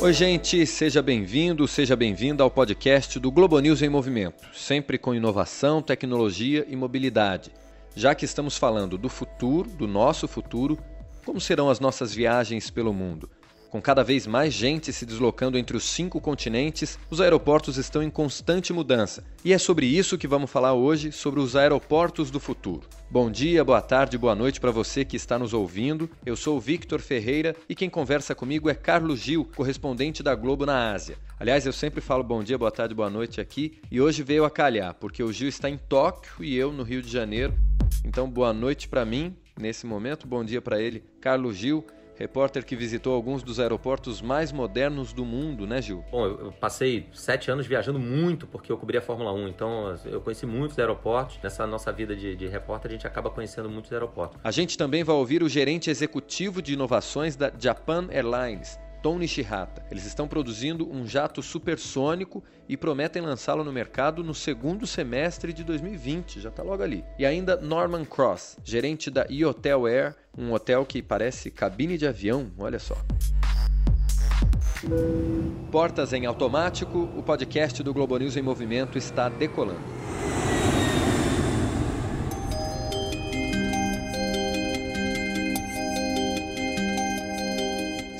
Oi, gente, seja bem-vindo, seja bem-vinda ao podcast do Globo News em Movimento, sempre com inovação, tecnologia e mobilidade. Já que estamos falando do futuro, do nosso futuro, como serão as nossas viagens pelo mundo? Com cada vez mais gente se deslocando entre os cinco continentes, os aeroportos estão em constante mudança. E é sobre isso que vamos falar hoje, sobre os aeroportos do futuro. Bom dia, boa tarde, boa noite para você que está nos ouvindo. Eu sou o Victor Ferreira e quem conversa comigo é Carlos Gil, correspondente da Globo na Ásia. Aliás, eu sempre falo bom dia, boa tarde, boa noite aqui e hoje veio a calhar, porque o Gil está em Tóquio e eu no Rio de Janeiro. Então, boa noite para mim nesse momento, bom dia para ele, Carlos Gil repórter que visitou alguns dos aeroportos mais modernos do mundo, né, Gil? Bom, eu passei sete anos viajando muito porque eu cobria a Fórmula 1, então eu conheci muitos aeroportos. Nessa nossa vida de, de repórter, a gente acaba conhecendo muitos aeroportos. A gente também vai ouvir o gerente executivo de inovações da Japan Airlines, Tom Nishihata. Eles estão produzindo um jato supersônico e prometem lançá-lo no mercado no segundo semestre de 2020, já está logo ali. E ainda Norman Cross, gerente da eHotel Air, um hotel que parece cabine de avião, olha só. Portas em automático, o podcast do Globo News em Movimento está decolando.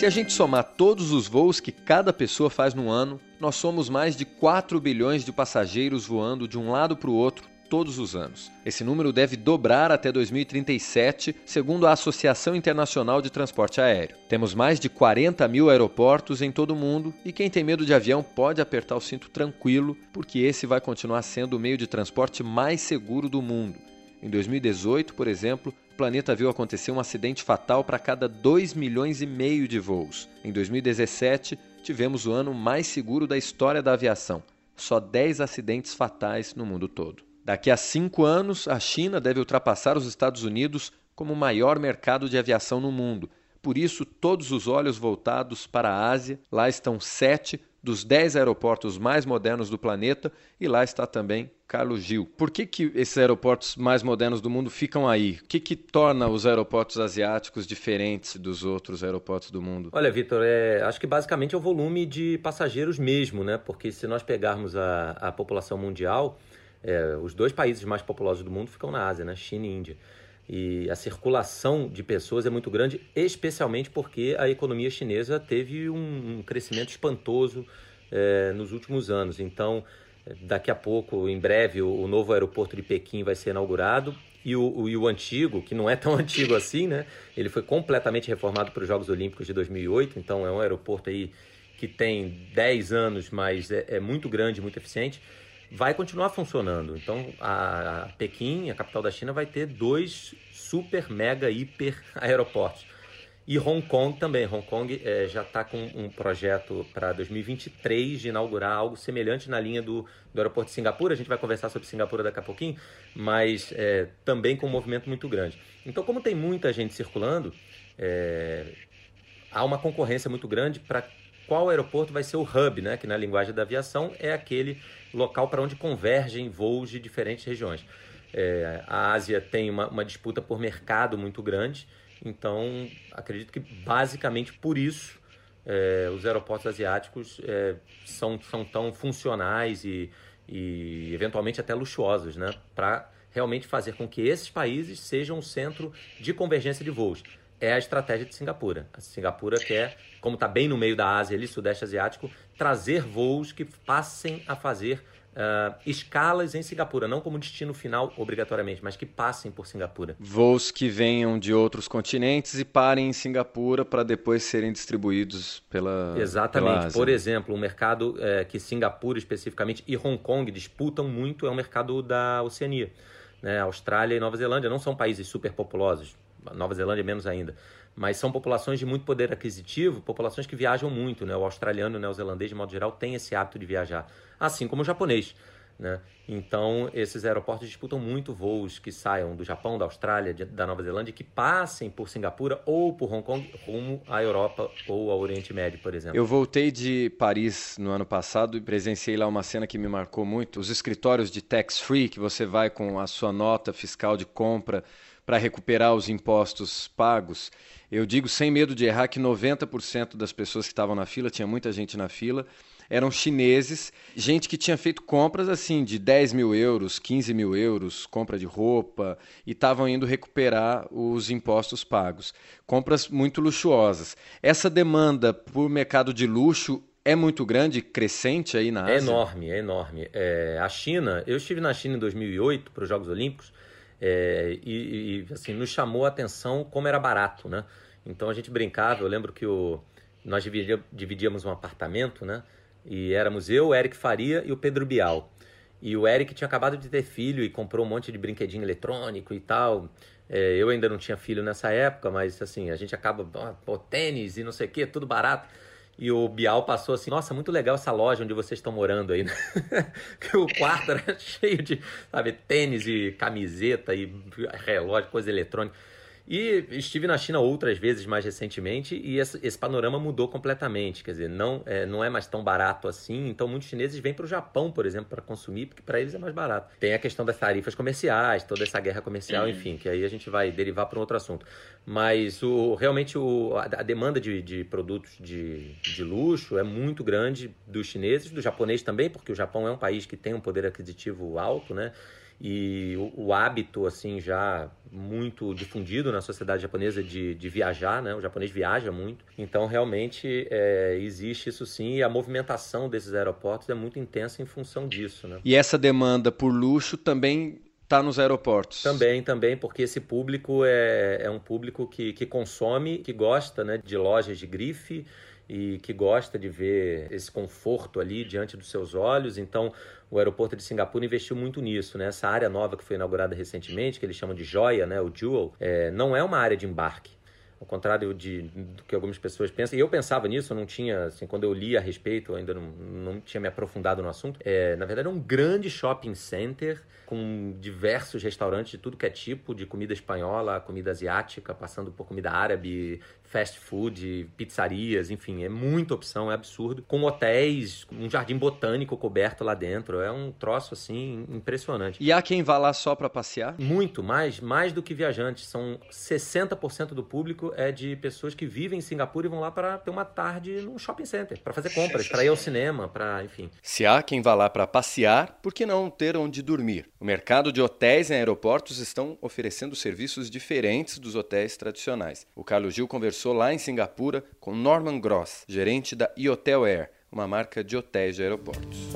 Se a gente somar todos os voos que cada pessoa faz no ano, nós somos mais de 4 bilhões de passageiros voando de um lado para o outro todos os anos. Esse número deve dobrar até 2037, segundo a Associação Internacional de Transporte Aéreo. Temos mais de 40 mil aeroportos em todo o mundo e quem tem medo de avião pode apertar o cinto tranquilo, porque esse vai continuar sendo o meio de transporte mais seguro do mundo. Em 2018, por exemplo, planeta viu acontecer um acidente fatal para cada 2 milhões e meio de voos. Em 2017, tivemos o ano mais seguro da história da aviação. Só 10 acidentes fatais no mundo todo. Daqui a cinco anos, a China deve ultrapassar os Estados Unidos como o maior mercado de aviação no mundo. Por isso, todos os olhos voltados para a Ásia. Lá estão sete dos 10 aeroportos mais modernos do planeta e lá está também Carlos Gil. Por que, que esses aeroportos mais modernos do mundo ficam aí? O que, que torna os aeroportos asiáticos diferentes dos outros aeroportos do mundo? Olha, Vitor, é, acho que basicamente é o volume de passageiros mesmo, né? Porque se nós pegarmos a, a população mundial, é, os dois países mais populosos do mundo ficam na Ásia, né? China e Índia. E a circulação de pessoas é muito grande, especialmente porque a economia chinesa teve um, crescimento espantoso é, nos últimos anos. Então, daqui a pouco, em breve, o, novo aeroporto de Pequim vai ser inaugurado. E o, o, e o antigo, que não é tão antigo assim, né? Ele foi completamente reformado para os Jogos Olímpicos de 2008. Então, é um aeroporto aí que tem 10 anos, mas é, é muito grande, muito eficiente vai continuar funcionando. Então, a, Pequim, a capital da China, vai ter dois super, mega, hiper aeroportos. E Hong Kong também. Hong Kong é, já está com um projeto para 2023 de inaugurar algo semelhante na linha do, do aeroporto de Singapura. A gente vai conversar sobre Singapura daqui a pouquinho, mas é, também com um movimento muito grande. Então, como tem muita gente circulando, é, há uma concorrência muito grande para qual aeroporto vai ser o hub, né? que na linguagem da aviação é aquele local para onde convergem voos de diferentes regiões. É, a Ásia tem uma, uma, disputa por mercado muito grande, então acredito que basicamente por isso é, os aeroportos asiáticos é, são, são tão funcionais e, e eventualmente até luxuosos, né? para realmente fazer com que esses países sejam o centro de convergência de voos é a estratégia de Singapura. A Singapura quer, como está bem no meio da Ásia, ali, Sudeste Asiático, trazer voos que passem a fazer uh, escalas em Singapura, não como destino final obrigatoriamente, mas que passem por Singapura. Voos que venham de outros continentes e parem em Singapura para depois serem distribuídos pela. Exatamente. Pela por exemplo, um mercado é, que Singapura especificamente e Hong Kong disputam muito é o mercado da Oceania. Né? Austrália e Nova Zelândia não são países super populosos Nova Zelândia menos ainda. Mas são populações de muito poder aquisitivo, populações que viajam muito, né? O australiano e o neozelandês, de modo geral, tem esse hábito de viajar, assim como o japonês. Né? Então, esses aeroportos disputam muito voos que saiam do Japão, da Austrália, de, da Nova Zelândia, que passem por Singapura ou por Hong Kong rumo à Europa ou ao Oriente Médio, por exemplo. Eu voltei de Paris no ano passado e presenciei lá uma cena que me marcou muito. Os escritórios de tax-free, que você vai com a sua nota fiscal de compra para recuperar os impostos pagos. Eu digo sem medo de errar que 90% das pessoas que estavam na fila, tinha muita gente na fila, eram chineses, gente que tinha feito compras assim de 10 mil euros, 15 mil euros, compra de roupa, e estavam indo recuperar os impostos pagos. Compras muito luxuosas. Essa demanda por mercado de luxo é muito grande, crescente aí na é Ásia? É enorme, é enorme. É, a China, eu estive na China em 2008 para os Jogos Olímpicos é, e, e, assim, nos chamou a atenção como era barato, né? Então a gente brincava, eu lembro que o, nós dividíamos um apartamento, né? E éramos eu, o Eric Faria e o Pedro Bial. E o Eric tinha acabado de ter filho e comprou um monte de brinquedinho eletrônico e tal. É, eu ainda não tinha filho nessa época, mas assim, a gente acaba, pô, tênis e não sei o que, tudo barato. E o Bial passou assim, nossa, muito legal essa loja onde vocês estão morando aí. Né? o quarto era cheio de, sabe, tênis e camiseta e relógio, coisa eletrônica. E estive na China outras vezes mais recentemente e esse, esse panorama mudou completamente. Quer dizer, não é, não é mais tão barato assim. Então, muitos chineses vêm para o Japão, por exemplo, para consumir, porque para eles é mais barato. Tem a questão das tarifas comerciais, toda essa guerra comercial, uhum. enfim, que aí a gente vai derivar para um outro assunto. Mas o, realmente o, a, demanda de, de produtos de, de luxo é muito grande dos chineses, do japonês também, porque o Japão é um país que tem um poder aquisitivo alto, né? e o, o, hábito assim já muito difundido na sociedade japonesa de, de viajar, né? O japonês viaja muito, então realmente é, existe isso sim e a movimentação desses aeroportos é muito intensa em função disso, né? E essa demanda por luxo também está nos aeroportos. Também, também, porque esse público é, é um público que, que consome, que gosta né, de lojas de grife e que gosta de ver esse conforto ali diante dos seus olhos. Então, o aeroporto de Singapura investiu muito nisso, né? Essa área nova que foi inaugurada recentemente, que eles chamam de joia, né? O Jewel, é, não é uma área de embarque. Ao contrário de, do que algumas pessoas pensam, e eu pensava nisso, eu não tinha, assim, quando eu li a respeito, eu ainda não, não tinha me aprofundado no assunto. É, na verdade, é um grande shopping center com diversos restaurantes de tudo que é tipo, de comida espanhola, comida asiática, passando por comida árabe, fast food, pizzarias, enfim, é muita opção, é absurdo. Com hotéis, um jardim botânico coberto lá dentro, é um troço assim impressionante. E há quem vá lá só para passear? Muito, mais, mais do que viajantes. São 60% do público é de pessoas que vivem em Singapura e vão lá para ter uma tarde num shopping center, para fazer compras, para ir ao cinema, para, enfim. Se há quem vá lá para passear, por que não ter onde dormir? O mercado de hotéis em aeroportos estão oferecendo serviços diferentes dos hotéis tradicionais. O Carlos Gil conversou conversou lá em Singapura com Norman Gross, gerente da eHotel Air, uma marca de hotéis de aeroportos.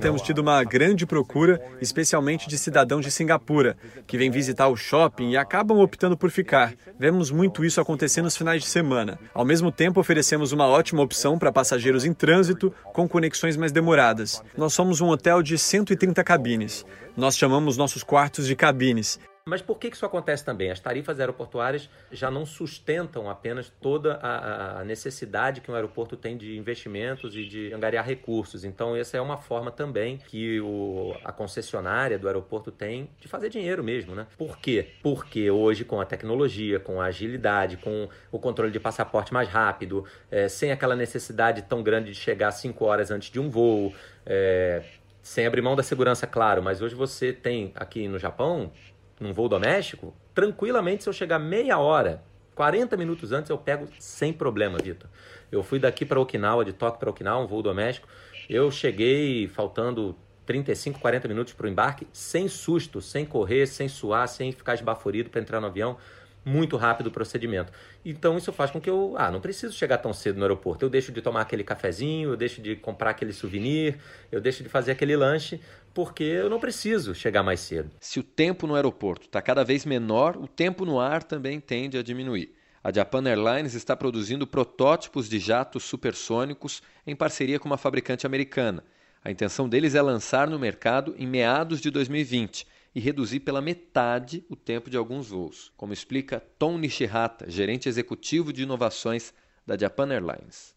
Temos tido uma grande procura, especialmente de cidadãos de Singapura, que vêm visitar o shopping e acabam optando por ficar. Vemos muito isso acontecer nos finais de semana. Ao mesmo tempo, oferecemos uma ótima opção para passageiros em trânsito, com conexões mais demoradas. Nós somos um hotel de 130 cabines. Nós chamamos nossos quartos de cabines mas por que isso acontece também? As tarifas aeroportuárias já não sustentam apenas toda a, necessidade que um aeroporto tem de investimentos e de angariar recursos. Então, essa é uma forma também que o, a concessionária do aeroporto tem de fazer dinheiro mesmo. Né? Por quê? Porque hoje, com a tecnologia, com a agilidade, com o controle de passaporte mais rápido, é, sem aquela necessidade tão grande de chegar cinco horas antes de um voo, é, sem abrir mão da segurança, claro, mas hoje você tem aqui no Japão num voo doméstico, tranquilamente, se eu chegar meia hora, 40 minutos antes, eu pego sem problema, Vitor. Eu fui daqui para Okinawa, de Tóquio para Okinawa, um voo doméstico. Eu cheguei faltando 35, 40 minutos para o embarque, sem susto, sem correr, sem suar, sem ficar esbaforido para entrar no avião muito rápido o procedimento. Então isso faz com que eu, ah, não preciso chegar tão cedo no aeroporto. Eu deixo de tomar aquele cafezinho, eu deixo de comprar aquele souvenir, eu deixo de fazer aquele lanche, porque eu não preciso chegar mais cedo. Se o tempo no aeroporto está cada vez menor, o tempo no ar também tende a diminuir. A Japan Airlines está produzindo protótipos de jatos supersônicos em parceria com uma fabricante americana. A intenção deles é lançar no mercado em meados de 2020 e reduzir pela metade o tempo de alguns voos, como explica Tom Nishihata, gerente executivo de inovações da Japan Airlines.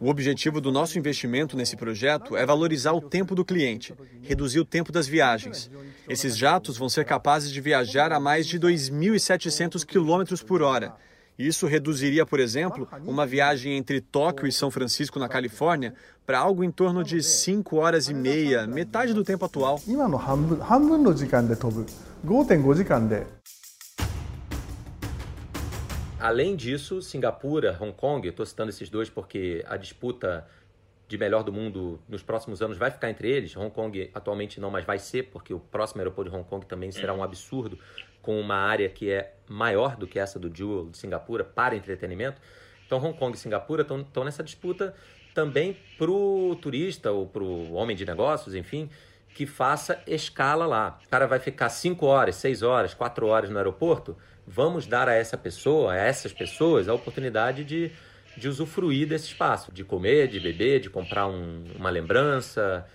O objetivo do nosso investimento nesse projeto é valorizar o tempo do cliente, reduzir o tempo das viagens. Esses jatos vão ser capazes de viajar a mais de 2.700 km por hora Isso reduziria, por exemplo, uma viagem entre Tóquio e São Francisco, na Califórnia, para algo em torno de 5 horas e meia, metade do tempo atual. Além disso, Singapura, Hong Kong, estou citando esses dois porque a disputa de melhor do mundo nos próximos anos vai ficar entre eles. Hong Kong atualmente não, mas vai ser, porque o próximo aeroporto de Hong Kong também será um absurdo, com uma área que é maior do que essa do Jewel de Singapura para entretenimento. Então Hong Kong e Singapura estão nessa disputa também para o turista ou para o homem de negócios, enfim, que faça escala lá. O cara vai ficar 5 horas, 6 horas, 4 horas no aeroporto. Vamos dar a essa pessoa, a essas pessoas, a oportunidade de de usufruir desse espaço, de comer, de beber, de comprar um, uma lembrança,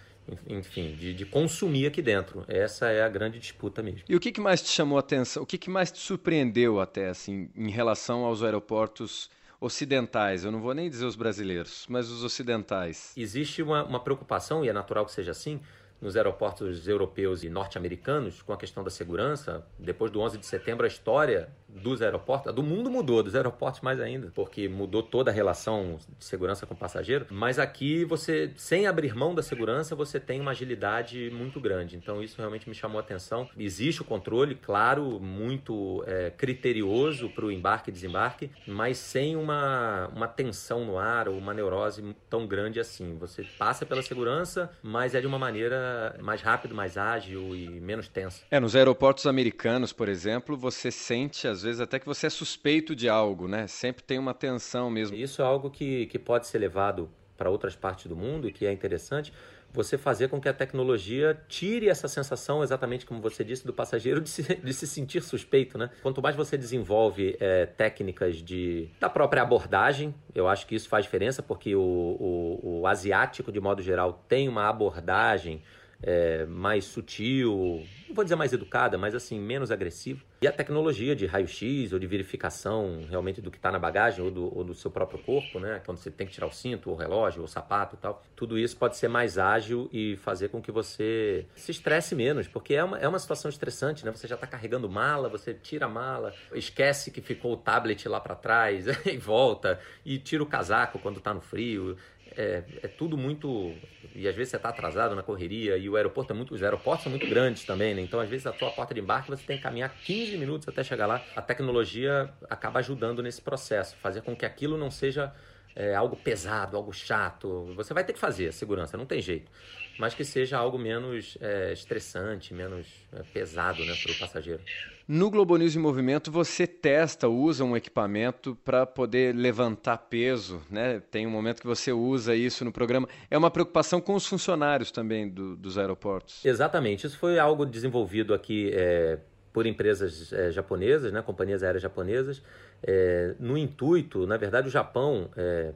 enfim, de, de, consumir aqui dentro. Essa é a grande disputa mesmo. E o que, que mais te chamou a atenção? O que, que mais te surpreendeu até, assim, em relação aos aeroportos ocidentais? Eu não vou nem dizer os brasileiros, mas os ocidentais. Existe uma, uma preocupação, e é natural que seja assim, nos aeroportos europeus e norte-americanos com a questão da segurança. Depois do 11 de setembro, a história dos aeroportos, do mundo mudou, dos aeroportos mais ainda, porque mudou toda a relação de segurança com o passageiro. Mas aqui você, sem abrir mão da segurança, você tem uma agilidade muito grande. Então isso realmente me chamou a atenção. Existe o controle, claro, muito é, criterioso para o embarque e desembarque, mas sem uma, uma tensão no ar ou uma neurose tão grande assim. Você passa pela segurança, mas é de uma maneira mais rápida, mais ágil e menos tensa. É, nos aeroportos americanos, por exemplo, você sente às vezes até que você é suspeito de algo, né? Sempre tem uma tensão mesmo. Isso é algo que, que pode ser levado para outras partes do mundo e que é interessante você fazer com que a tecnologia tire essa sensação, exatamente como você disse, do passageiro de se, de se sentir suspeito, né? Quanto mais você desenvolve é, técnicas de, da própria abordagem, eu acho que isso faz diferença, porque o, o, o asiático, de modo geral, tem uma abordagem é, mais sutil, não vou dizer mais educada, mas assim, menos agressiva. E a tecnologia de raio-x ou de verificação realmente do que está na bagagem ou do, ou do, seu próprio corpo, né? Quando você tem que tirar o cinto, o relógio, o sapato e tal. Tudo isso pode ser mais ágil e fazer com que você se estresse menos, porque é uma, é uma situação estressante, né? Você já está carregando mala, você tira a mala, esquece que ficou o tablet lá para trás e volta, e tira o casaco quando está no frio é, é tudo muito. E às vezes você está atrasado na correria e o aeroporto é muito. Os aeroportos são muito grandes também, né? Então, às vezes, a tua porta de embarque você tem que caminhar 15 minutos até chegar lá. A tecnologia acaba ajudando nesse processo, fazer com que aquilo não seja é, algo pesado, algo chato. Você vai ter que fazer segurança, não tem jeito. Mas que seja algo menos é, estressante, menos é, pesado né, para o passageiro. No Globo News em Movimento, você testa, usa um equipamento para poder levantar peso, né? Tem um momento que você usa isso no programa. É uma preocupação com os funcionários também do, dos aeroportos. Exatamente. Isso foi algo desenvolvido aqui é, por empresas é, japonesas, né? companhias aéreas japonesas, é, no intuito, na verdade, o Japão é,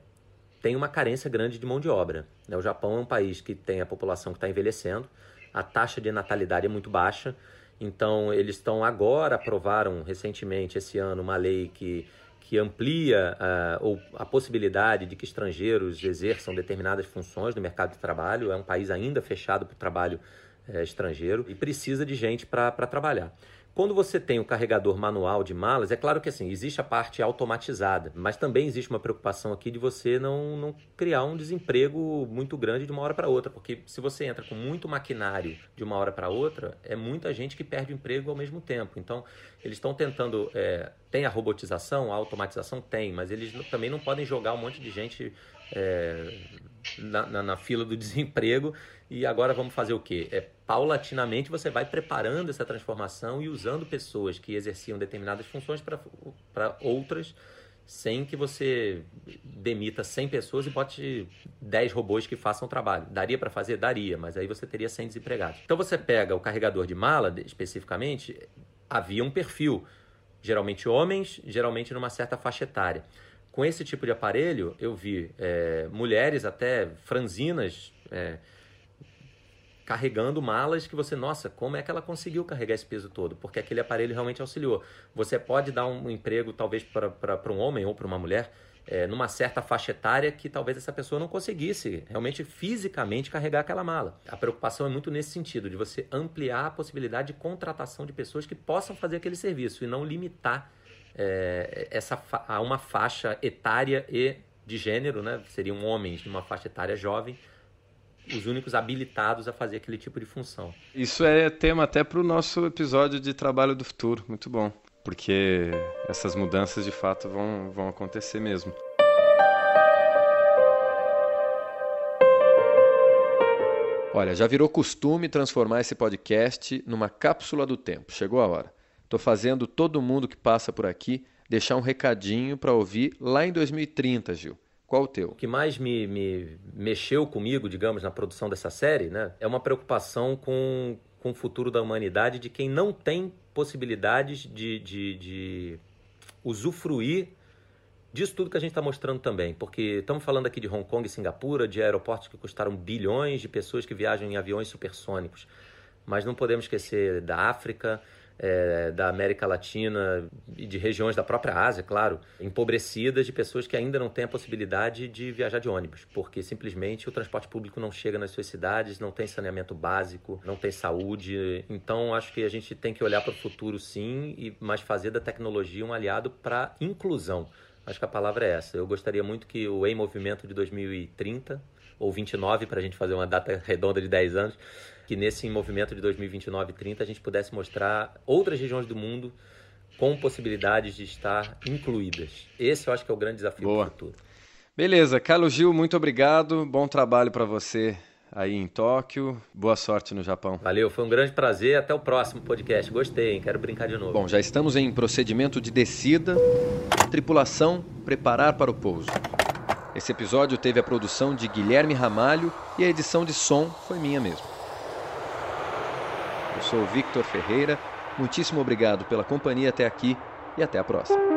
tem uma carência grande de mão de obra. Né? O Japão é um país que tem a população que está envelhecendo, a taxa de natalidade é muito baixa. Então, eles estão agora, aprovaram recentemente, esse ano, uma lei que, que amplia uh, a possibilidade de que estrangeiros exerçam determinadas funções no mercado de trabalho. É um país ainda fechado para o trabalho uh, estrangeiro e precisa de gente para trabalhar. Quando você tem o carregador manual de malas, é claro que assim, existe a parte automatizada, mas também existe uma preocupação aqui de você não, não criar um desemprego muito grande de uma hora para outra, porque se você entra com muito maquinário de uma hora para outra, é muita gente que perde o emprego ao mesmo tempo. Então, eles estão tentando. É, tem a robotização, a automatização? Tem, mas eles também não podem jogar um monte de gente é, na, na, na fila do desemprego e agora vamos fazer o quê? É, paulatinamente você vai preparando essa transformação e usando pessoas que exerciam determinadas funções para outras, sem que você demita 100 pessoas e bote 10 robôs que façam o trabalho. Daria para fazer? Daria, mas aí você teria 100 desempregados. Então você pega o carregador de mala, especificamente, havia um perfil, geralmente homens, geralmente numa certa faixa etária. Com esse tipo de aparelho, eu vi é, mulheres até franzinas, é, carregando malas que você, nossa, como é que ela conseguiu carregar esse peso todo? Porque aquele aparelho realmente auxiliou. Você pode dar um emprego, talvez, para um homem ou para uma mulher, é, numa certa faixa etária que talvez essa pessoa não conseguisse realmente fisicamente carregar aquela mala. A preocupação é muito nesse sentido, de você ampliar a possibilidade de contratação de pessoas que possam fazer aquele serviço e não limitar é, essa há uma faixa etária e de gênero, né? Seriam homens de uma faixa etária jovem, os únicos habilitados a fazer aquele tipo de função. Isso é tema até para o nosso episódio de Trabalho do Futuro, muito bom, porque essas mudanças de fato vão, vão acontecer mesmo. Olha, já virou costume transformar esse podcast numa cápsula do tempo. Chegou a hora. Estou fazendo todo mundo que passa por aqui deixar um recadinho para ouvir lá em 2030, Gil. Qual o teu? O que mais me, me mexeu comigo, digamos, na produção dessa série, né, é uma preocupação com, com o futuro da humanidade de quem não tem possibilidades de, de, de usufruir disso tudo que a gente está mostrando também, porque estamos falando aqui de Hong Kong e Singapura, de aeroportos que custaram bilhões, de pessoas que viajam em aviões supersônicos, mas não podemos esquecer da África, é, da América Latina e de regiões da própria Ásia, claro, empobrecidas de pessoas que ainda não têm a possibilidade de viajar de ônibus, porque simplesmente o transporte público não chega nas suas cidades, não tem saneamento básico, não tem saúde. Então, acho que a gente tem que olhar para o futuro sim, e mas fazer da tecnologia um aliado para inclusão. Acho que a palavra é essa. Eu gostaria muito que o Em Movimento de 2030 ou 29 para a gente fazer uma data redonda de 10 anos que nesse movimento de 2029 e 30 a gente pudesse mostrar outras regiões do mundo com possibilidades de estar incluídas. Esse eu acho que é o grande desafio Boa. do futuro. Beleza, Carlos Gil, muito obrigado. Bom trabalho para você aí em Tóquio. Boa sorte no Japão. Valeu, foi um grande prazer. Até o próximo podcast. Gostei, hein? Quero brincar de novo. Bom, já estamos em procedimento de descida. Tripulação, preparar para o pouso. Esse episódio teve a produção de Guilherme Ramalho e a edição de som foi minha mesmo. Eu sou o Victor Ferreira. Muitíssimo obrigado pela companhia até aqui e até a próxima.